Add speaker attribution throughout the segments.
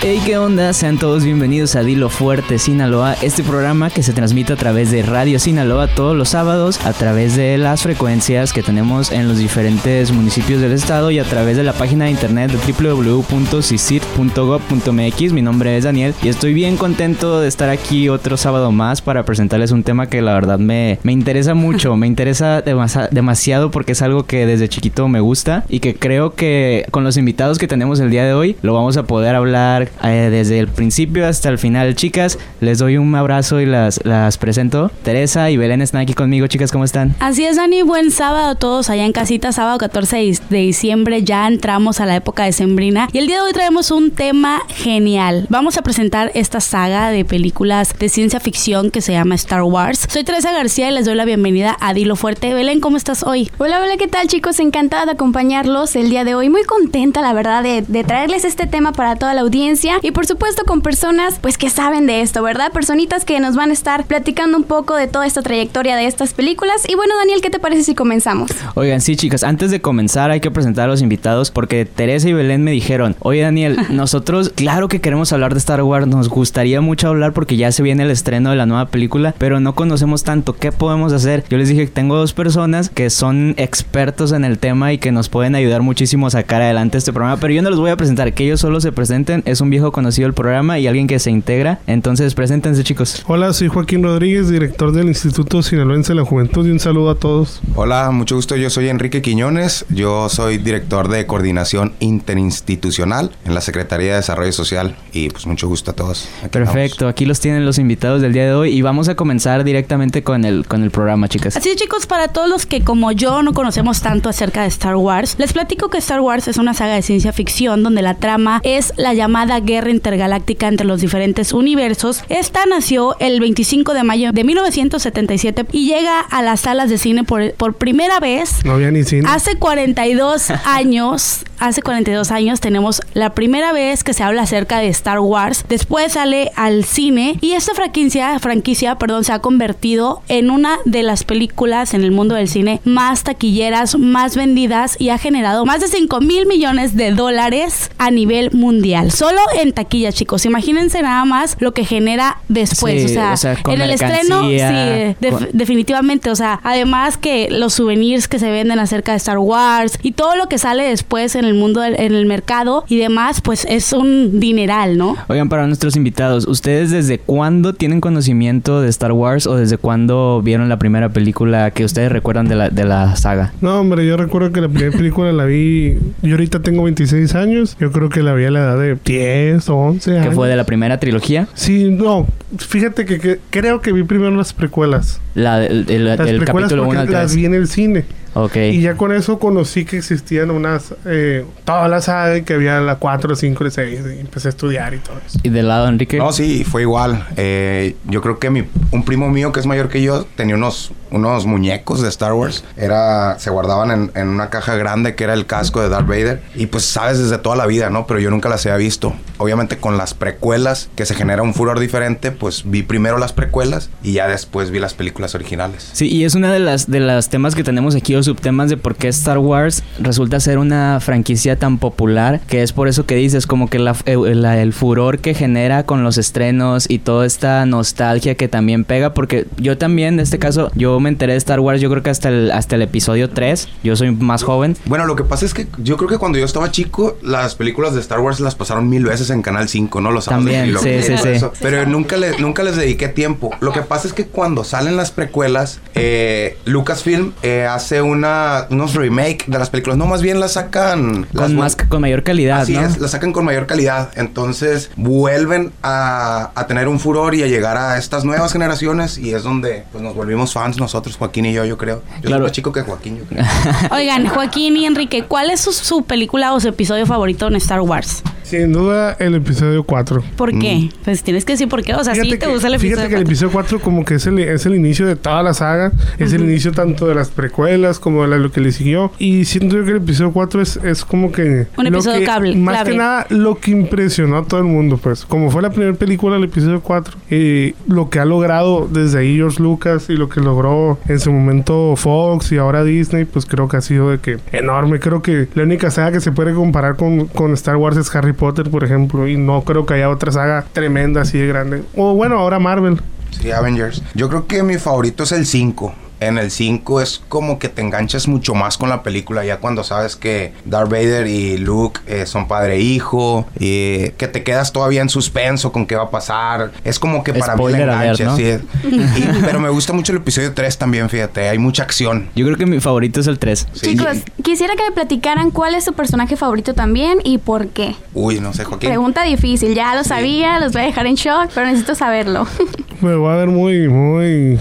Speaker 1: Hey, ¿qué onda? Sean todos bienvenidos a Dilo Fuerte Sinaloa, este programa que se transmite a través de Radio Sinaloa todos los sábados, a través de las frecuencias que tenemos en los diferentes municipios del estado y a través de la página de internet de www.cisit.gov.mx. Mi nombre es Daniel y estoy bien contento de estar aquí otro sábado más para presentarles un tema que la verdad me, me interesa mucho, me interesa demasi demasiado porque es algo que desde chiquito me gusta y que creo que con los invitados que tenemos el día de hoy lo vamos a poder hablar eh, desde el principio hasta el final. Chicas, les doy un abrazo y las, las presento. Teresa y Belén están aquí conmigo. Chicas, ¿cómo están?
Speaker 2: Así es, Dani. Buen sábado a todos allá en casita. Sábado 14 de diciembre. Ya entramos a la época de Sembrina. Y el día de hoy traemos un tema genial. Vamos a presentar esta saga de películas de ciencia ficción que se llama Star Wars. Soy Teresa García y les doy la bienvenida a Dilo Fuerte. Belén, ¿cómo estás hoy?
Speaker 3: Hola, hola, ¿qué tal chicos? Encantada de acompañarlos el día de hoy. Muy contenta, la verdad, de, de traerles este tema para toda la audiencia y por supuesto con personas pues que saben de esto, ¿verdad? Personitas que nos van a estar platicando un poco de toda esta trayectoria de estas películas. Y bueno, Daniel, ¿qué te parece si comenzamos?
Speaker 1: Oigan, sí, chicas, antes de comenzar hay que presentar a los invitados porque Teresa y Belén me dijeron, oye Daniel, nosotros claro que queremos hablar de Star Wars, nos gustaría mucho hablar porque ya se viene el estreno de la nueva película, pero no conocemos tanto, ¿qué podemos hacer? Yo les dije que tengo dos personas que son expertos en el tema y que nos pueden ayudar muchísimo a sacar adelante este programa, pero yo no los voy a presentar, que ellos solo se presenten, es un viejo conocido el programa y alguien que se integra. Entonces, preséntense, chicos.
Speaker 4: Hola, soy Joaquín Rodríguez, director del Instituto Sinaloense de la Juventud y un saludo a todos.
Speaker 5: Hola, mucho gusto. Yo soy Enrique Quiñones. Yo soy director de coordinación interinstitucional en la Secretaría de Desarrollo Social y pues mucho gusto a todos.
Speaker 1: Aquí Perfecto, estamos. aquí los tienen los invitados del día de hoy y vamos a comenzar directamente con el con el programa, chicas.
Speaker 2: Así es, chicos, para todos los que como yo no conocemos tanto acerca de Star Wars, les platico que Star Wars es una saga de ciencia ficción donde la trama es la llamada guerra intergaláctica entre los diferentes universos. Esta nació el 25 de mayo de 1977 y llega a las salas de cine por, por primera vez.
Speaker 4: No había ni cine.
Speaker 2: Hace 42 años, hace 42 años tenemos la primera vez que se habla acerca de Star Wars. Después sale al cine y esta franquicia, franquicia, perdón, se ha convertido en una de las películas en el mundo del cine más taquilleras, más vendidas y ha generado más de 5 mil millones de dólares a nivel mundial. Solo en taquilla, chicos. Imagínense nada más lo que genera después.
Speaker 1: Sí,
Speaker 2: o sea,
Speaker 1: o sea, con
Speaker 2: en el estreno, sí,
Speaker 1: con-
Speaker 2: definitivamente. O sea, además que los souvenirs que se venden acerca de Star Wars y todo lo que sale después en el mundo, del- en el mercado y demás, pues es un dineral, ¿no?
Speaker 1: Oigan, para nuestros invitados, ¿ustedes desde cuándo tienen conocimiento de Star Wars o desde cuándo vieron la primera película que ustedes recuerdan de la, de la saga?
Speaker 4: No, hombre, yo recuerdo que la primera película la vi. Yo ahorita tengo 26 años. Yo creo que la vi a la edad de 10 o 11
Speaker 1: ¿Que
Speaker 4: años.
Speaker 1: fue de la primera trilogía?
Speaker 4: Sí, no. Fíjate que, que creo que vi primero las precuelas.
Speaker 1: La, el, el-
Speaker 4: Las
Speaker 1: el
Speaker 4: precuelas
Speaker 1: capítulo 1
Speaker 4: porque
Speaker 1: al
Speaker 4: las
Speaker 1: 3.
Speaker 4: vi en el cine.
Speaker 1: Ok.
Speaker 4: Y ya con eso conocí que existían unas... Eh, todas las y que había la 4, 5 y 6. Y empecé a estudiar y todo eso.
Speaker 1: ¿Y del lado de Enrique?
Speaker 5: No, sí, fue igual. Eh, yo creo que mi, un primo mío que es mayor que yo tenía unos, unos muñecos de Star Wars. Era, se guardaban en, en una caja grande que era el casco de Darth Vader. Y pues sabes desde toda la vida, ¿no? Pero yo nunca las había visto. Obviamente con las precuelas, que se genera un furor diferente, pues vi primero las precuelas y ya después vi las películas originales.
Speaker 1: Sí, y es una de las de las temas que tenemos aquí o subtemas de por qué Star Wars resulta ser una franquicia tan popular, que es por eso que dices como que la, eh, la- el furor que genera con los estrenos y toda esta nostalgia que también pega, porque yo también, en este caso, yo me enteré de Star Wars, yo creo que hasta el hasta el episodio 3, yo soy más joven.
Speaker 5: Bueno, lo que pasa es que yo creo que cuando yo estaba chico, las películas de Star Wars las pasaron mil veces en Canal 5, ¿no? Los
Speaker 1: También, sí, sí, sí.
Speaker 5: eso. Pero nunca, le- nunca les dediqué tiempo. Lo que pasa es que cuando salen las precuelas, eh, Lucasfilm eh, hace una, unos remake de las películas. No, más bien las sacan... las
Speaker 1: Con,
Speaker 5: vu-
Speaker 1: más, con mayor calidad,
Speaker 5: Así
Speaker 1: ¿no?
Speaker 5: es, las sacan con mayor calidad. Entonces vuelven a, a tener un furor y a llegar a estas nuevas generaciones y es donde pues, nos volvimos fans nosotros, Joaquín y yo, yo creo. Yo
Speaker 1: Claro.
Speaker 5: soy más chico que Joaquín, yo creo.
Speaker 2: Oigan, Joaquín y Enrique, ¿cuál es su, su película o su episodio favorito en Star Wars?
Speaker 4: Sin duda, el episodio 4.
Speaker 2: ¿Por qué? Pues tienes que decir por qué. O sea, sí te
Speaker 4: que,
Speaker 2: gusta el episodio
Speaker 4: fíjate que el
Speaker 2: 4.
Speaker 4: episodio 4 como que es el, es el inicio de toda la saga. Es el inicio tanto de las precuelas como de la- lo que le siguió. Y siento yo que el episodio 4 es, es como que...
Speaker 2: Un episodio
Speaker 4: que-
Speaker 2: cable-
Speaker 4: Más
Speaker 2: clave.
Speaker 4: que nada lo que impresionó a todo el mundo, pues. Como fue la primera película del episodio 4. Y lo que ha logrado desde ahí George Lucas y lo que logró en su momento Fox y ahora Disney, pues creo que ha sido de que enorme. Creo que la única saga que se puede comparar con, con Star Wars es Harry Potter, por ejemplo. Y no creo que haya otra saga tremenda así de grande. O bueno, ahora Marvel.
Speaker 5: Sí, Avengers. Yo creo que mi favorito es el 5. En el 5 es como que te enganchas mucho más con la película ya cuando sabes que Darth Vader y Luke eh, son padre e hijo y que te quedas todavía en suspenso con qué va a pasar. Es como que para
Speaker 1: Spoiler
Speaker 5: mí el
Speaker 1: alert,
Speaker 5: enganche,
Speaker 1: ¿no?
Speaker 5: sí. Y- pero me gusta mucho el episodio 3 también, fíjate, hay mucha acción.
Speaker 1: Yo creo que mi favorito es el 3.
Speaker 5: Sí.
Speaker 3: Chicos, quisiera que me platicaran cuál es su personaje favorito también y por qué.
Speaker 5: Uy, no sé, Joaquín.
Speaker 3: Pregunta difícil, ya lo sabía, los voy a dejar en shock, pero necesito saberlo.
Speaker 4: Me voy a ver muy, muy,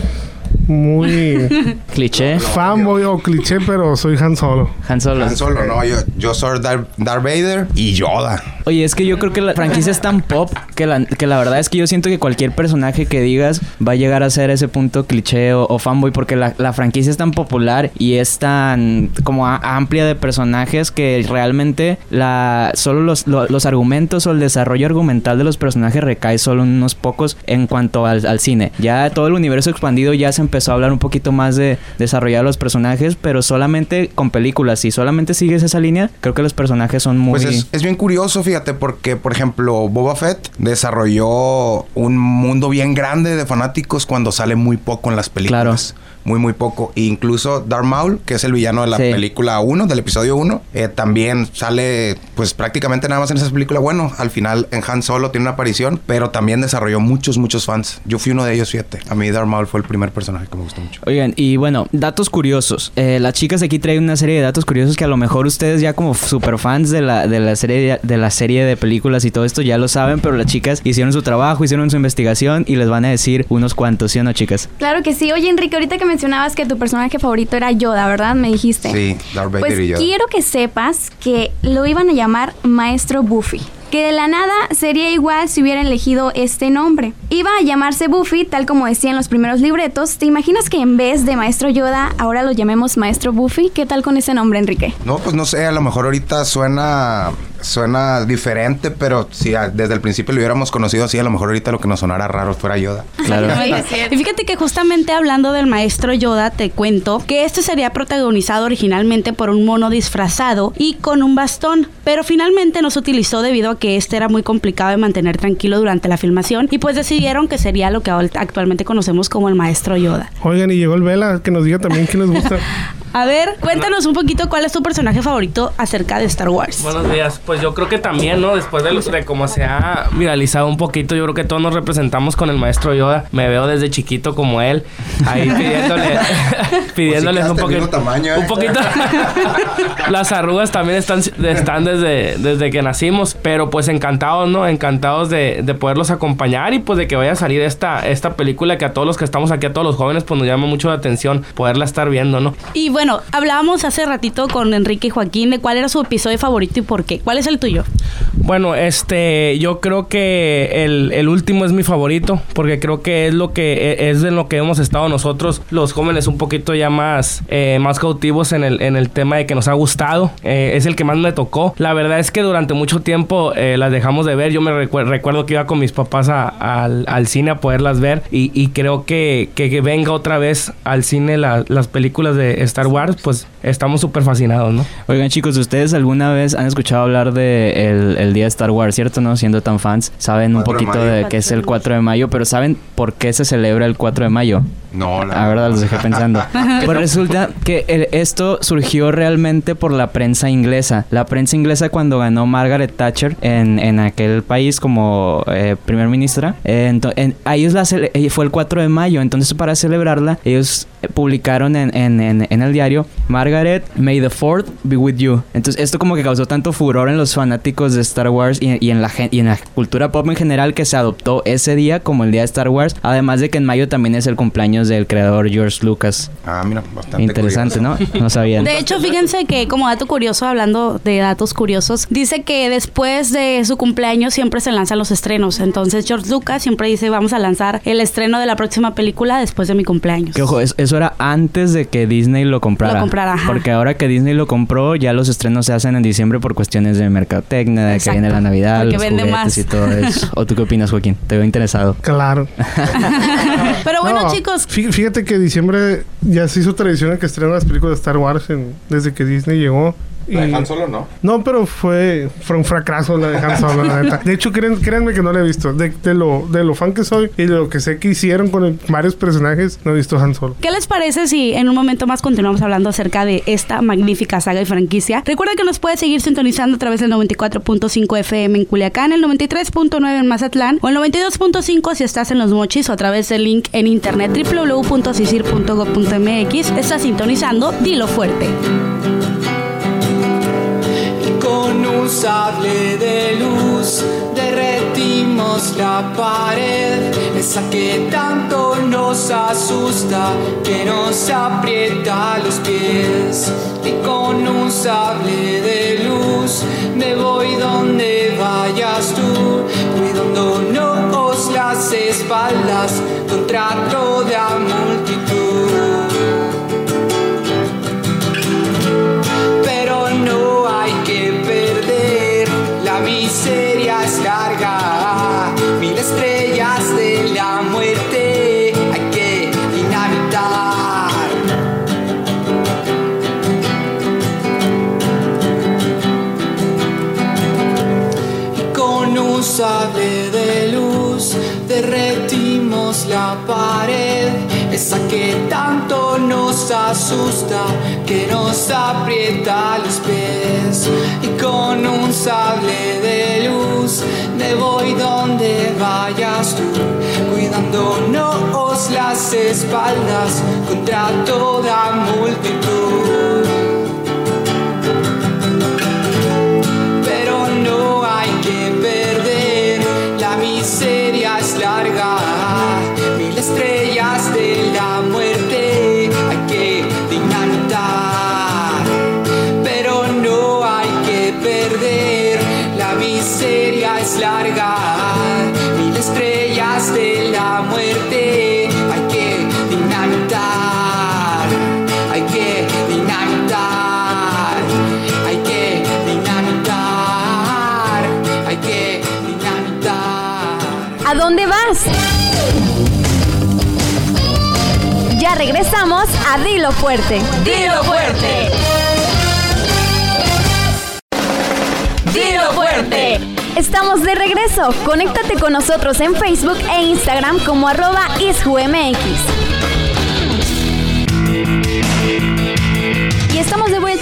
Speaker 4: muy
Speaker 1: Cliché.
Speaker 4: fanboy o cliché, pero soy Han Solo.
Speaker 1: Han Solo.
Speaker 5: Han Solo, no, yo, yo soy Darth, Darth Vader y Yoda.
Speaker 1: Oye, es que yo creo que la franquicia es tan pop que la, que la verdad es que yo siento que cualquier personaje que digas va a llegar a ser ese punto cliché o, o fanboy porque la, la franquicia es tan popular y es tan como a- amplia de personajes que realmente la solo los, lo- los argumentos o el desarrollo argumental de los personajes recae solo en unos pocos en cuanto al, al cine. Ya todo el universo expandido ya se empezó a hablar un poquito más de desarrollar los personajes, pero solamente con películas. Si solamente sigues esa línea, creo que los personajes son muy...
Speaker 5: Pues es, es bien curioso, fíjate, porque, por ejemplo, Boba Fett desarrolló un mundo bien grande de fanáticos cuando sale muy poco en las películas. Muy, muy poco. E incluso Darth Maul, que es el villano de la
Speaker 1: Sí.
Speaker 5: película 1, del episodio 1, eh, también sale, pues prácticamente nada más en esa película. Bueno, al final en Han Solo tiene una aparición, pero también desarrolló muchos, muchos fans. Yo fui uno de ellos, fíjate. A mí Darth Maul fue el primer personaje que me gustó mucho.
Speaker 1: Oigan, y bueno, datos curiosos. Eh, las chicas aquí traen una serie de datos curiosos que a lo mejor ustedes ya como super fans de la, de la serie de la serie de películas y todo esto ya lo saben, pero las chicas hicieron su trabajo, hicieron su investigación y les van a decir unos cuantos, ¿sí o no, chicas?
Speaker 3: Claro que sí. Oye, Enrique, ahorita que mencionabas que tu personaje favorito era Yoda, ¿verdad? Me dijiste.
Speaker 5: Sí, Darth Vader
Speaker 3: Pues
Speaker 5: y yo.
Speaker 3: quiero que sepas que lo iban a llamar Maestro Buffy. Que de la nada sería igual si hubieran elegido este nombre. Iba a llamarse Buffy, tal como decían los primeros libretos. ¿Te imaginas que en vez de Maestro Yoda, ahora lo llamemos Maestro Buffy? ¿Qué tal con ese nombre, Enrique?
Speaker 5: No, pues no sé, a lo mejor ahorita suena suena diferente, pero si a- desde el principio lo hubiéramos conocido así, a lo mejor ahorita lo que nos sonara raro fuera Yoda.
Speaker 1: Claro.
Speaker 2: Y fíjate que justamente hablando del maestro Yoda, te cuento que este sería protagonizado originalmente por un mono disfrazado y con un bastón, pero finalmente no se utilizó debido a que este era muy complicado de mantener tranquilo durante la filmación y pues decidieron que sería lo que ahora- actualmente conocemos como el maestro Yoda.
Speaker 4: Oigan, y llegó el Vela, que nos diga también quién les gusta.
Speaker 2: A ver, cuéntanos un poquito cuál es tu personaje favorito acerca de Star Wars.
Speaker 6: Buenos días. Pues yo creo que también, ¿no? Después de, de cómo se ha viralizado un poquito, yo creo que todos nos representamos con el maestro Yoda. Me veo desde chiquito como él, ahí pidiéndole, pidiéndoles
Speaker 5: Pues sí
Speaker 6: un
Speaker 5: quedaste
Speaker 6: poquito.
Speaker 5: tamaño, ¿eh?
Speaker 6: Un poquito. Las arrugas también están, están desde, desde que nacimos, pero pues encantados, ¿no? Encantados de, de poderlos acompañar y pues de que vaya a salir esta, esta película que a todos los que estamos aquí, a todos los jóvenes, pues nos llama mucho la atención poderla estar viendo, ¿no?
Speaker 2: Y bueno, hablábamos hace ratito con Enrique y Joaquín de cuál era su episodio favorito y por qué. ¿Cuál es el tuyo?
Speaker 6: Bueno, este, yo creo que el, el último es mi favorito, porque creo que es lo que e- es de lo que hemos estado nosotros, los jóvenes, un poquito ya más, eh, más cautivos en el, en el tema de que nos ha gustado. Eh, es el que más me tocó. La verdad es que durante mucho tiempo eh, las dejamos de ver. Yo me recuer- recuerdo que iba con mis papás a- al, al cine a poderlas ver y, y creo que, que, que venga otra vez al cine la- las películas de Star Wars, pues estamos súper fascinados, ¿no?
Speaker 1: Oigan chicos, ¿ustedes alguna vez han escuchado hablar de el, el día de Star Wars, cierto? ¿No? Siendo tan fans, saben un
Speaker 5: 4 de
Speaker 1: poquito
Speaker 5: mayo.
Speaker 1: de que es el 4 de mayo, pero ¿saben por qué se celebra el 4 de mayo?
Speaker 5: No, la
Speaker 1: La verdad, los dejé pensando. Pues resulta que el- esto surgió realmente por la prensa inglesa. La prensa inglesa cuando ganó Margaret Thatcher en, en aquel país como eh, primer ministra, eh, ento- en- a ellos la eh, fue el 4 de mayo. Entonces para celebrarla, ellos publicaron en, en- en- en el diario, Margaret May the Fourth be with you. Entonces, esto como que causó tanto furor en los fanáticos de Star Wars y, y en la y en la cultura pop en general que se adoptó ese día como el día de Star Wars. Además de que en mayo también es el cumpleaños del creador George Lucas.
Speaker 5: Ah, mira, bastante
Speaker 1: Interesante,
Speaker 5: curioso.
Speaker 1: ¿no? No sabían.
Speaker 2: De hecho, fíjense que como dato curioso, hablando de datos curiosos, dice que después de su cumpleaños siempre se lanzan los estrenos. Entonces George Lucas siempre dice, vamos a lanzar el estreno de la próxima película después de mi cumpleaños.
Speaker 1: Que ojo, es- eso era antes de que Disney lo comprara.
Speaker 2: Lo comprara, ajá.
Speaker 1: Porque ahora que Disney lo compró, ya los estrenos se hacen en diciembre por cuestiones de mercadotecnia, de que viene la Navidad,
Speaker 2: Porque
Speaker 1: los
Speaker 2: vende
Speaker 1: juguetes
Speaker 2: más.
Speaker 1: y todo eso. ¿O tú qué opinas, Joaquín? Te veo interesado.
Speaker 4: Claro.
Speaker 2: Pero bueno,
Speaker 4: No,
Speaker 2: chicos,
Speaker 4: fí- Fíjate que diciembre ya se hizo tradición de que estrenan las películas de Star Wars en- desde que Disney llegó.
Speaker 5: ¿La
Speaker 4: Y-
Speaker 5: de Han Solo no?
Speaker 4: No, pero fue, fue un fracaso la de Han Solo, la neta. De hecho, créan- créanme que no la he visto. De, de lo, de lo fan que soy y de lo que sé que hicieron con el- varios personajes, no he visto Han Solo.
Speaker 2: ¿Qué les parece si en un momento más continuamos hablando acerca de esta magnífica saga y franquicia? Recuerda que nos puedes seguir sintonizando a través del 94.5 FM en Culiacán, el 93.9 en Mazatlán o el 92.5 si estás en Los Mochis o a través del link en internet www.sisir.gov.mx. Estás sintonizando Dilo Fuerte.
Speaker 7: Con un sable de luz derretimos la pared, esa que tanto nos asusta, que nos aprieta los pies. Y con un sable de luz me voy donde vayas tú, cuidándonos las espaldas contra toda multitud. Esa que tanto nos asusta, que nos aprieta los pies. Y con un sable de luz me voy donde vayas tú, cuidándonos las espaldas contra toda multitud.
Speaker 3: Regresamos a Dilo Fuerte.
Speaker 8: Dilo fuerte. Dilo fuerte.
Speaker 3: Estamos de regreso. Conéctate con nosotros en Facebook e Instagram como arroba isjumx.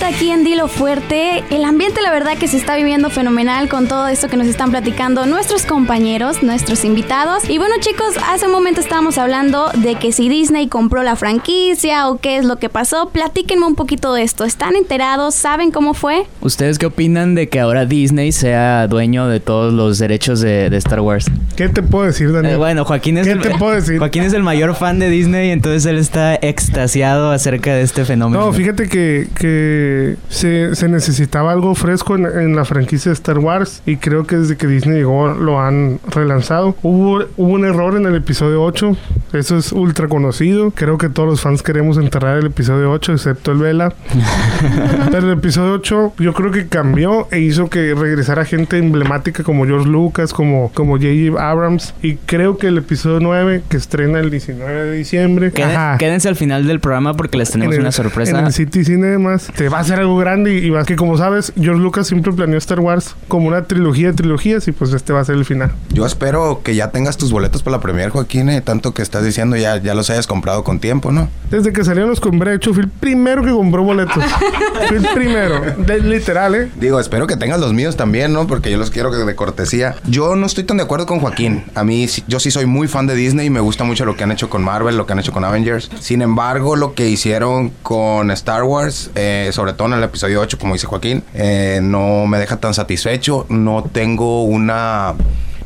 Speaker 3: Vuelta aquí en Dilo Fuerte. El ambiente, la verdad, que se está viviendo fenomenal con todo esto que nos están platicando nuestros compañeros, nuestros invitados. Y bueno, chicos, hace un momento estábamos hablando de que si Disney compró la franquicia o qué es lo que pasó. Platíquenme un poquito de esto. ¿Están enterados? ¿Saben cómo fue?
Speaker 1: ¿Ustedes qué opinan de que ahora Disney sea dueño de todos los derechos de, de Star Wars?
Speaker 4: ¿Qué te puedo decir, Daniel?
Speaker 1: Eh, bueno, Joaquín es,
Speaker 4: ¿Qué
Speaker 1: el,
Speaker 4: te puedo decir?
Speaker 1: Joaquín es el mayor fan de Disney, entonces él está extasiado acerca de este fenómeno.
Speaker 4: No, fíjate que, que se, se necesitaba algo fresco en, la franquicia de Star Wars y creo que desde que Disney llegó lo han relanzado. Hubo, hubo un error en el episodio 8, eso es ultra conocido. Creo que todos los fans queremos enterrar el episodio 8, excepto el Vela. Pero el episodio 8 yo creo que cambió e hizo que regresara gente emblemática como George Lucas, como, como J.J. Abrams. Y creo que el episodio 9, que estrena el 19 de diciembre.
Speaker 1: Quédense al final del programa porque les tenemos
Speaker 4: En el-
Speaker 1: una sorpresa.
Speaker 4: En el City Cinemas. Te va a hacer algo grande y, y vas que como sabes, George Lucas siempre planeó Star Wars como una trilogía de trilogías y pues este va a ser el final.
Speaker 5: Yo espero que ya tengas tus boletos para la premier, Joaquín, eh, tanto que estás diciendo ya, ya los hayas comprado con tiempo, ¿no?
Speaker 4: Desde que salieron los compré, de hecho, fui el primero que compró boletos. fui el primero. De- literal, ¿eh?
Speaker 5: Digo, espero que tengas los míos también, ¿no? Porque yo los quiero que de cortesía. Yo no estoy tan de acuerdo con Joaquín. A mí, sí- yo sí soy muy fan de Disney y me gusta mucho lo que han hecho con Marvel, lo que han hecho con Avengers. Sin embargo, lo que hicieron con Star Wars, eh, sobre todo en el episodio 8, como dice Joaquín, eh, no me deja tan satisfecho. No tengo una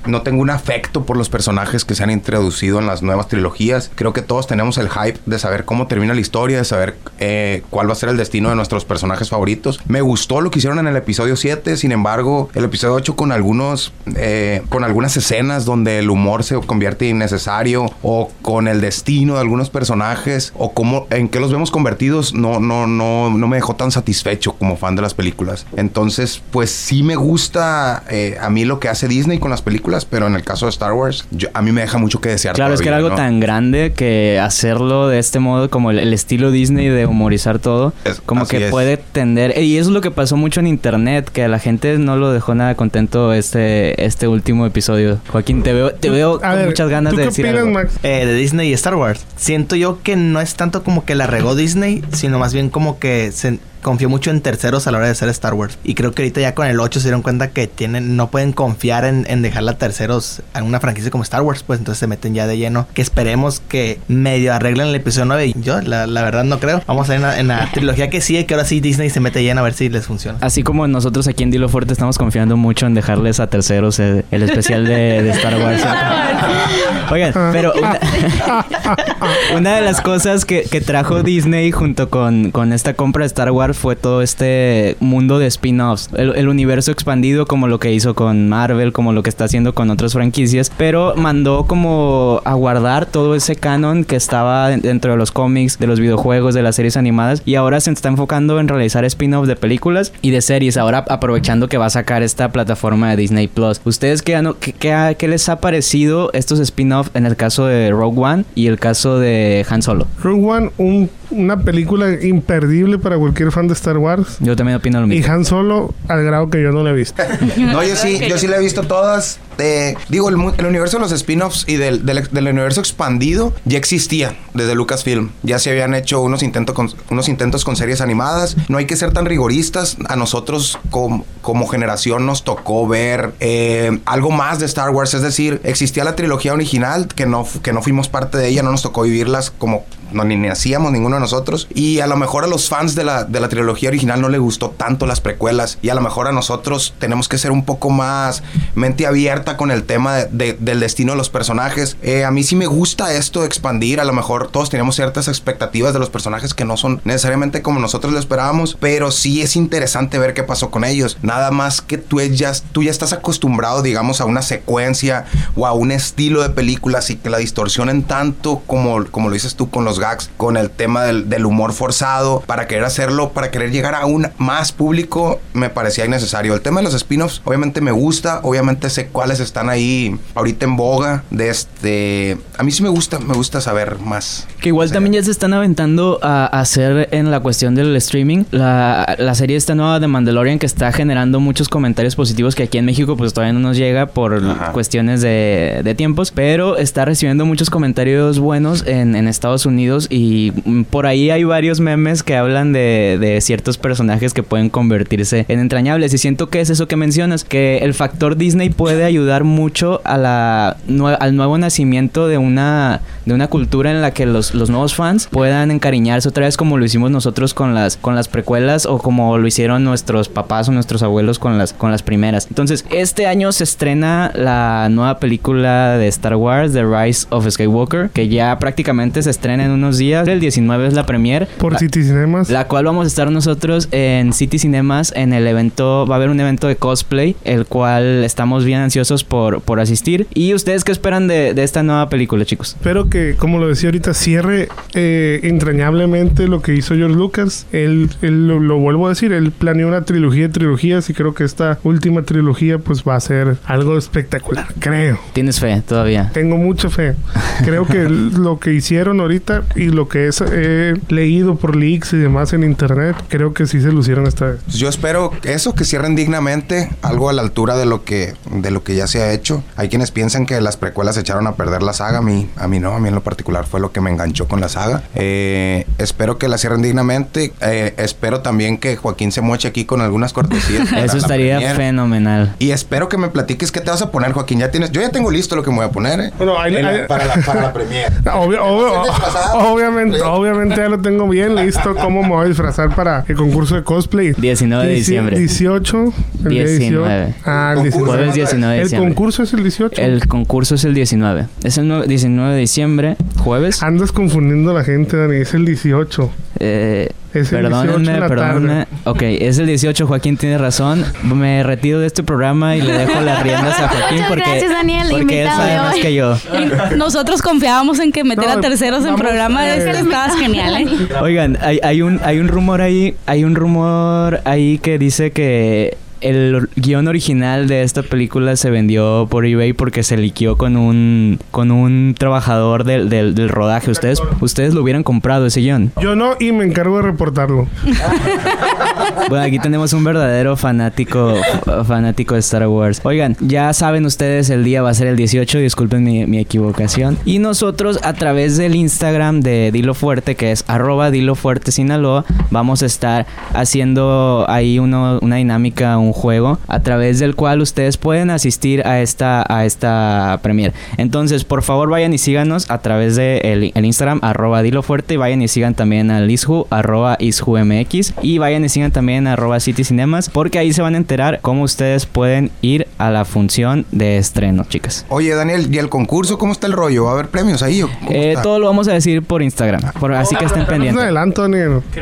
Speaker 5: no tengo un afecto por los personajes que se han introducido en las nuevas trilogías. Creo que todos tenemos el hype de saber cómo termina la historia, de saber eh, cuál va a ser el destino de nuestros personajes favoritos. Me gustó lo que hicieron en el episodio 7, sin embargo, el episodio 8 con algunos, eh, con algunas escenas donde el humor se convierte innecesario o con el destino de algunos personajes o cómo, en qué los vemos convertidos, no, no, no, no me dejó tan satisfecho como fan de las películas. Entonces, pues sí me gusta eh, a mí lo que hace Disney con las películas, pero en el caso de Star Wars, yo- a mí me deja mucho que desear.
Speaker 1: Claro, es que era algo tan grande que hacerlo de este modo, como el, el estilo Disney de humorizar todo,
Speaker 5: Es-
Speaker 1: como que
Speaker 5: es.
Speaker 1: puede tender. Y eso es lo que pasó mucho en internet, que a la gente no lo dejó nada contento este, este último episodio. Joaquín, te veo, te veo
Speaker 4: A
Speaker 1: con
Speaker 4: ver,
Speaker 1: muchas ganas
Speaker 4: ¿tú
Speaker 1: de
Speaker 4: qué
Speaker 1: decir
Speaker 4: opinas,
Speaker 1: algo.
Speaker 4: Max?
Speaker 9: Eh, de Disney y Star Wars. Siento yo que no es tanto como que la regó Disney, sino más bien como que se confió mucho en terceros a la hora de hacer Star Wars. Y creo que ahorita ya con el 8 se dieron cuenta que tienen, no pueden confiar en, en dejarla a terceros en una franquicia como Star Wars, pues entonces se meten ya de lleno. Que esperemos que medio arreglen el episodio 9. Y yo, la, la verdad, no creo. Vamos a ver en la, en la trilogía que sigue, que ahora sí Disney se mete lleno a ver si les funciona.
Speaker 1: Así como nosotros aquí en Dilo Fuerte estamos confiando mucho en dejarles a terceros eh, el especial de, de Star Wars. Oigan, pero una, una de las cosas que, que trajo Disney junto con, con esta compra de Star Wars fue todo este mundo de spin-offs. El, universo expandido como lo que hizo con Marvel, como lo que está haciendo con otras franquicias, pero mandó como a guardar todo ese canon que estaba den- dentro de los cómics, de los videojuegos, de las series animadas y ahora se está enfocando en realizar spin-offs de películas y de series, ahora aprovechando que va a sacar esta plataforma de Disney Plus. ¿Ustedes qué, les ha parecido estos spin-offs en el caso de Rogue One y el caso de Han Solo?
Speaker 4: Rogue One, un- una película imperdible para cualquier fan de Star Wars.
Speaker 1: Yo también opino lo
Speaker 4: Y
Speaker 1: mismo.
Speaker 4: Han Solo, al grado que yo no la he visto.
Speaker 5: No, yo sí, yo sí la he visto todas. Eh, digo, el, el universo de los spin-offs y del, del, del universo expandido ya existía desde Lucasfilm. Ya se habían hecho unos intentos con, unos intentos con series animadas. No hay que ser tan rigoristas. A nosotros com- como generación nos tocó ver eh, algo más de Star Wars. Es decir, existía la trilogía original que no, que no fuimos parte de ella, no nos tocó vivirlas como no, ni nacíamos ninguno de nosotros. Y a lo mejor a los fans de la, de la trilogía original no les gustó tanto las precuelas. Y a lo mejor a nosotros tenemos que ser un poco más mente abierta con el tema de- de- del destino de los personajes. Eh, a mí sí me gusta esto expandir. A lo mejor todos tenemos ciertas expectativas de los personajes que no son necesariamente como nosotros lo esperábamos. Pero sí es interesante ver qué pasó con ellos. Nada más que tú ya, tú ya estás acostumbrado, digamos, a una secuencia o a un estilo de películas y que la distorsionen tanto como, como lo dices tú con los gags, con el tema del humor forzado, para querer hacerlo, para querer llegar a un más público, me parecía innecesario. El tema de los spin-offs, obviamente me gusta, obviamente sé cuáles están ahí ahorita en boga. De este, a mí sí me gusta, me gusta saber más.
Speaker 1: Que igual también ya se están aventando a hacer en la cuestión del streaming la, la serie esta nueva de Mandalorian que está generando muchos comentarios positivos que aquí en México pues todavía no nos llega por
Speaker 5: Ajá.
Speaker 1: cuestiones de, de tiempos, pero está recibiendo muchos comentarios buenos en, en Estados Unidos y por ahí hay varios memes que hablan de, de ciertos personajes que pueden convertirse en entrañables y siento que es eso que mencionas, que el factor Disney puede ayudar mucho a la, al nuevo nacimiento de una, de una cultura en la que los, los nuevos fans puedan encariñarse otra vez como lo hicimos nosotros con las, con las precuelas o como lo hicieron nuestros papás o nuestros abuelos con las, con las primeras. Entonces, este año se estrena la nueva película de Star Wars, The Rise of Skywalker, que ya prácticamente se estrena en unos días. El 19 es la premier.
Speaker 4: Por
Speaker 1: La-
Speaker 4: City Cinemas.
Speaker 1: la cual vamos a estar nosotros en City Cinemas en el evento, va a haber un evento de cosplay, el cual estamos bien ansiosos por, por asistir. ¿Y ustedes qué esperan de, de esta nueva película, chicos?
Speaker 4: Espero que, como lo decía ahorita, cierre eh, entrañablemente lo que hizo George Lucas. Él, él lo, lo vuelvo a decir, él planeó una trilogía de trilogías y creo que esta última trilogía pues va a ser algo espectacular, creo.
Speaker 1: ¿Tienes fe todavía?
Speaker 4: Tengo mucha fe. creo que lo que hicieron ahorita y lo que es, he leído por leaks y demás en internet, creo que sí se lucieron esta vez.
Speaker 5: Yo espero eso, que cierren dignamente, algo a la altura de lo que, de lo que ya se ha hecho. Hay quienes piensan que las precuelas echaron a perder la saga, a mí, a mí no, a mí en lo particular fue lo que me enganchó con la saga. Eh, espero que la cierren dignamente, eh, espero también que Joaquín se moche aquí con algunas cortesías.
Speaker 1: Eso estaría
Speaker 5: premier.
Speaker 1: fenomenal.
Speaker 5: Y espero que me platiques qué te vas a poner, Joaquín. Ya tienes, yo ya tengo listo lo que me voy a poner, ¿eh?
Speaker 4: Bueno,
Speaker 5: para, la, para la premier.
Speaker 4: Obvio- obvio- obviamente, obviamente ya lo tengo bien listo cómo me voy a disfrazar para el concurso de cosplay.
Speaker 1: 19 de diciembre.
Speaker 4: 18. el día
Speaker 1: 19.
Speaker 4: 18. Ah, el
Speaker 5: Concurso.
Speaker 4: 19.
Speaker 1: Jueves 19 de
Speaker 4: El
Speaker 1: diciembre.
Speaker 4: concurso es el 18.
Speaker 1: El concurso es el 19. Es el nue- 19 de diciembre, jueves.
Speaker 4: Andas confundiendo a la gente, Dani. Es el 18.
Speaker 1: Eh,
Speaker 4: Es el 18
Speaker 1: perdónenme, perdónenme. Ok, es el 18, Joaquín tiene razón. Me retiro de este programa y le dejo las riendas a Joaquín
Speaker 3: Muchas
Speaker 1: porque,
Speaker 3: gracias, Daniel,
Speaker 1: porque él sabe más que yo.
Speaker 2: Y nosotros confiábamos en que meter
Speaker 4: No,
Speaker 2: a terceros en programa de
Speaker 4: eh,
Speaker 2: este estabas genial, ¿eh?
Speaker 1: Oigan, hay, hay un hay un rumor ahí, hay un rumor ahí que dice que el guion original de esta película se vendió por eBay porque se liquió con un con un trabajador del, del, del rodaje. Ustedes ustedes lo hubieran comprado ese guion.
Speaker 4: Yo no, y me encargo de reportarlo.
Speaker 1: Bueno, aquí tenemos un verdadero fanático fanático de Star Wars. Oigan, ya saben ustedes, el día va a ser el 18, disculpen mi, mi equivocación. Y nosotros a través del Instagram de Dilo Fuerte, que es arroba Dilo Fuerte Sinaloa, vamos a estar haciendo ahí uno- una dinámica, un juego, a través del cual ustedes pueden asistir a esta, a esta premier. Entonces, por favor, vayan y síganos a través de el, el Instagram, arroba Dilo Fuerte, y vayan y sigan también al Ishu, arroba IshuMX, y vayan y sigan también arroba City Cinemas, porque ahí se van a enterar cómo ustedes pueden ir a la función de estreno, chicas.
Speaker 5: Oye, Daniel, ¿y el concurso cómo está el rollo? ¿Va a haber premios ahí? o cómo
Speaker 1: Eh,
Speaker 5: está?
Speaker 1: todo lo vamos a decir por Instagram, por- así que estén pendientes.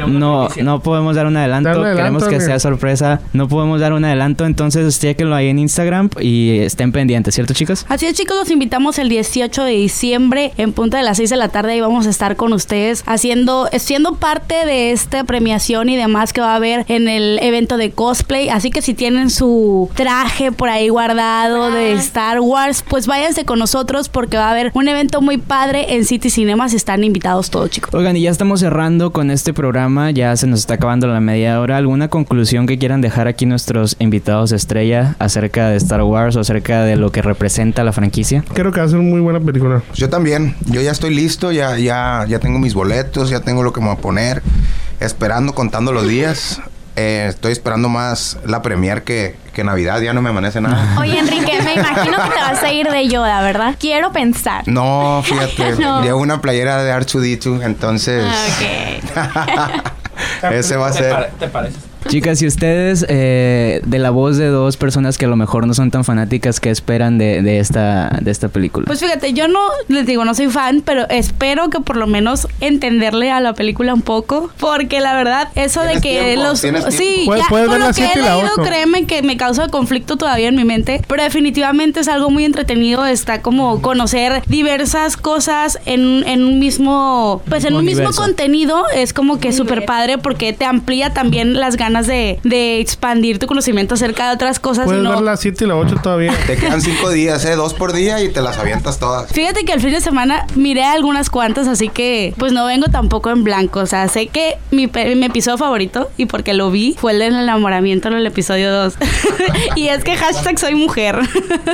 Speaker 1: No, no podemos dar un adelanto.
Speaker 4: Dar un adelanto,
Speaker 1: Queremos que sea sorpresa. No podemos dar un adelanto. Entonces, chequenlo ahí en Instagram y estén pendientes, ¿cierto, chicos?
Speaker 2: Así es, chicos, los invitamos el 18 de diciembre en punto de las 6 de la tarde y vamos a estar con ustedes haciendo, siendo parte de esta premiación y demás que va a haber en el evento de cosplay. Así que si tienen su traje por ahí guardado de Star Wars, pues váyanse con nosotros porque va a haber un evento muy padre en City Cinemas. Están invitados todos, chicos.
Speaker 1: Oigan, y ya estamos cerrando con este programa. Ya se nos está acabando la media hora. ¿Alguna conclusión que quieran dejar aquí nuestros invitados estrella acerca de Star Wars o acerca de lo que representa la franquicia?
Speaker 4: Creo que va a ser una muy buena película.
Speaker 5: Pues Yo también. Yo ya estoy listo, ya, ya, ya tengo mis boletos, ya tengo lo que me voy a poner. Esperando, contando los días. Eh, estoy esperando más la premier que, que Navidad. Ya no me amanece nada.
Speaker 3: Oye, Enrique, me imagino que te vas a ir de Yoda, ¿verdad? Quiero pensar.
Speaker 5: No, fíjate.
Speaker 3: No.
Speaker 5: Llevo una playera de R2D2, entonces... Ese va a
Speaker 6: ¿Te,
Speaker 5: ser...
Speaker 6: pare- te pareces?
Speaker 1: Chicas, y ustedes, eh, de la voz de dos personas que a lo mejor no son tan fanáticas, ¿qué esperan de, de esta, de esta película?
Speaker 2: Pues fíjate, yo no les digo, no soy fan, pero espero que por lo menos entenderle a la película un poco, porque la verdad, eso de que
Speaker 5: tiempo,
Speaker 2: los sí,
Speaker 4: Puedes-
Speaker 2: ya
Speaker 4: puedes
Speaker 2: con lo que he leído, créeme que me causa conflicto todavía en mi mente, pero definitivamente es algo muy entretenido, está como conocer diversas cosas en, en un mismo, pues en un mismo
Speaker 1: Universo.
Speaker 2: contenido, es como que súper padre porque te amplía también las ganas de, de expandir tu conocimiento acerca de otras cosas.
Speaker 4: Puedes
Speaker 2: no-
Speaker 4: ver las 7 y la 8 todavía.
Speaker 5: Te quedan cinco días, ¿eh? Dos por día y te las avientas todas.
Speaker 2: Fíjate que el fin de semana miré algunas cuantas, así que pues no vengo tampoco en blanco. O sea, sé que mi, episodio favorito, y porque lo vi, fue el del enamoramiento en el episodio 2. y es que hashtag soy mujer.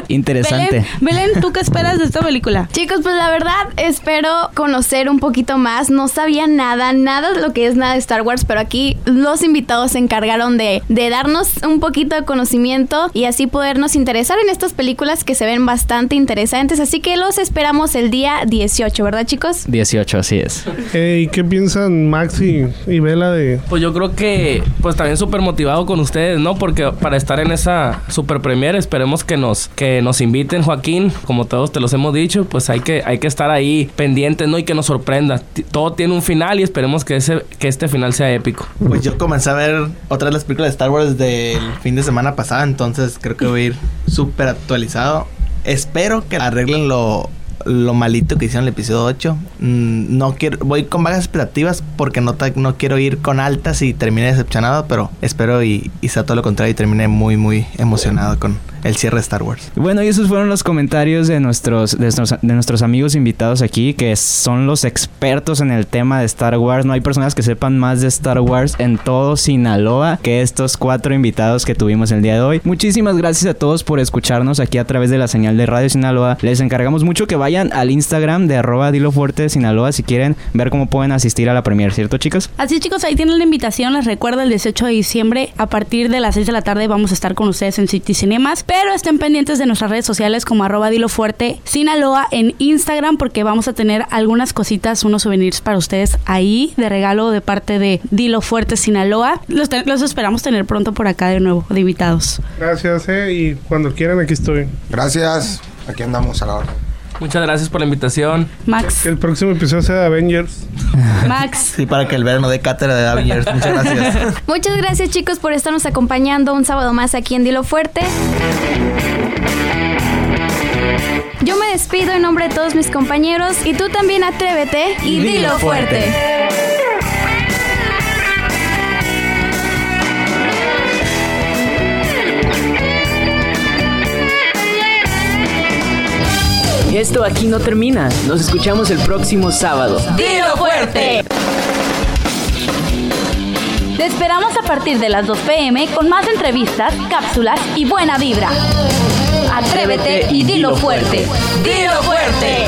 Speaker 1: Interesante.
Speaker 2: Belén, Belén, ¿tú qué esperas de esta película?
Speaker 3: Chicos, pues la verdad espero conocer un poquito más. No sabía nada, nada de lo que es nada de Star Wars, pero aquí los invitados se encargaron de, de darnos un poquito de conocimiento y así podernos interesar en estas películas que se ven bastante interesantes. Así que los esperamos el día 18, ¿verdad, chicos?
Speaker 1: 18, así es.
Speaker 4: ¿Y qué piensan Max y, y Bella de...?
Speaker 6: Pues yo creo que, pues también súper motivado con ustedes, ¿no? Porque para estar en esa super premier esperemos que nos, que nos inviten, Joaquín, como todos te los hemos dicho, pues hay que, hay que estar ahí pendientes, ¿no? Y que nos sorprenda. T- Todo tiene un final y esperemos que, ese, que este final sea épico.
Speaker 9: Pues yo comencé a ver otras de las películas de Star Wars del fin de semana pasada, entonces creo que voy a ir súper actualizado. Espero que arreglen lo, lo malito que hicieron el episodio 8. Mm, no quiero, voy con vagas expectativas porque no, no quiero ir con altas y termine decepcionado, pero espero y, y sea todo lo contrario y termine muy, muy emocionado con el cierre de Star Wars.
Speaker 1: Bueno, y esos fueron los comentarios de nuestros, de nuestros, de nuestros amigos invitados aquí, que son los expertos en el tema de Star Wars. No hay personas que sepan más de Star Wars en todo Sinaloa que estos cuatro invitados que tuvimos el día de hoy. Muchísimas gracias a todos por escucharnos aquí a través de la señal de Radio Sinaloa. Les encargamos mucho que vayan al Instagram de arroba Dilo Fuerte Sinaloa si quieren ver cómo pueden asistir a la premier, ¿cierto chicos?
Speaker 2: Así chicos, ahí tienen la invitación. Les recuerdo el 18 de diciembre a partir de las 6 de la tarde vamos a estar con ustedes en City Cinemas. Pero estén pendientes de nuestras redes sociales como arroba Dilo Fuerte Sinaloa en Instagram porque vamos a tener algunas cositas, unos souvenirs para ustedes ahí de regalo de parte de Dilo Fuerte Sinaloa. Los, te- los esperamos tener pronto por acá de nuevo, de invitados.
Speaker 4: Gracias, eh. Y cuando quieran, aquí estoy.
Speaker 5: Gracias. Aquí andamos a la hora.
Speaker 6: Muchas gracias por la invitación.
Speaker 2: Max,
Speaker 4: Que el próximo episodio sea de Avengers.
Speaker 2: Max.
Speaker 9: Sí, para que el verano de cátedra de Avengers. Muchas gracias.
Speaker 3: Muchas gracias chicos por estarnos acompañando un sábado más aquí en Dilo Fuerte. Yo me despido en nombre de todos mis compañeros y tú también atrévete y, dilo fuerte.
Speaker 10: Esto aquí no termina. Nos escuchamos el próximo sábado.
Speaker 8: ¡Dilo fuerte! Te esperamos a partir de las 2 pm con más entrevistas, cápsulas y buena vibra. Atrévete y dilo fuerte. ¡Dilo fuerte!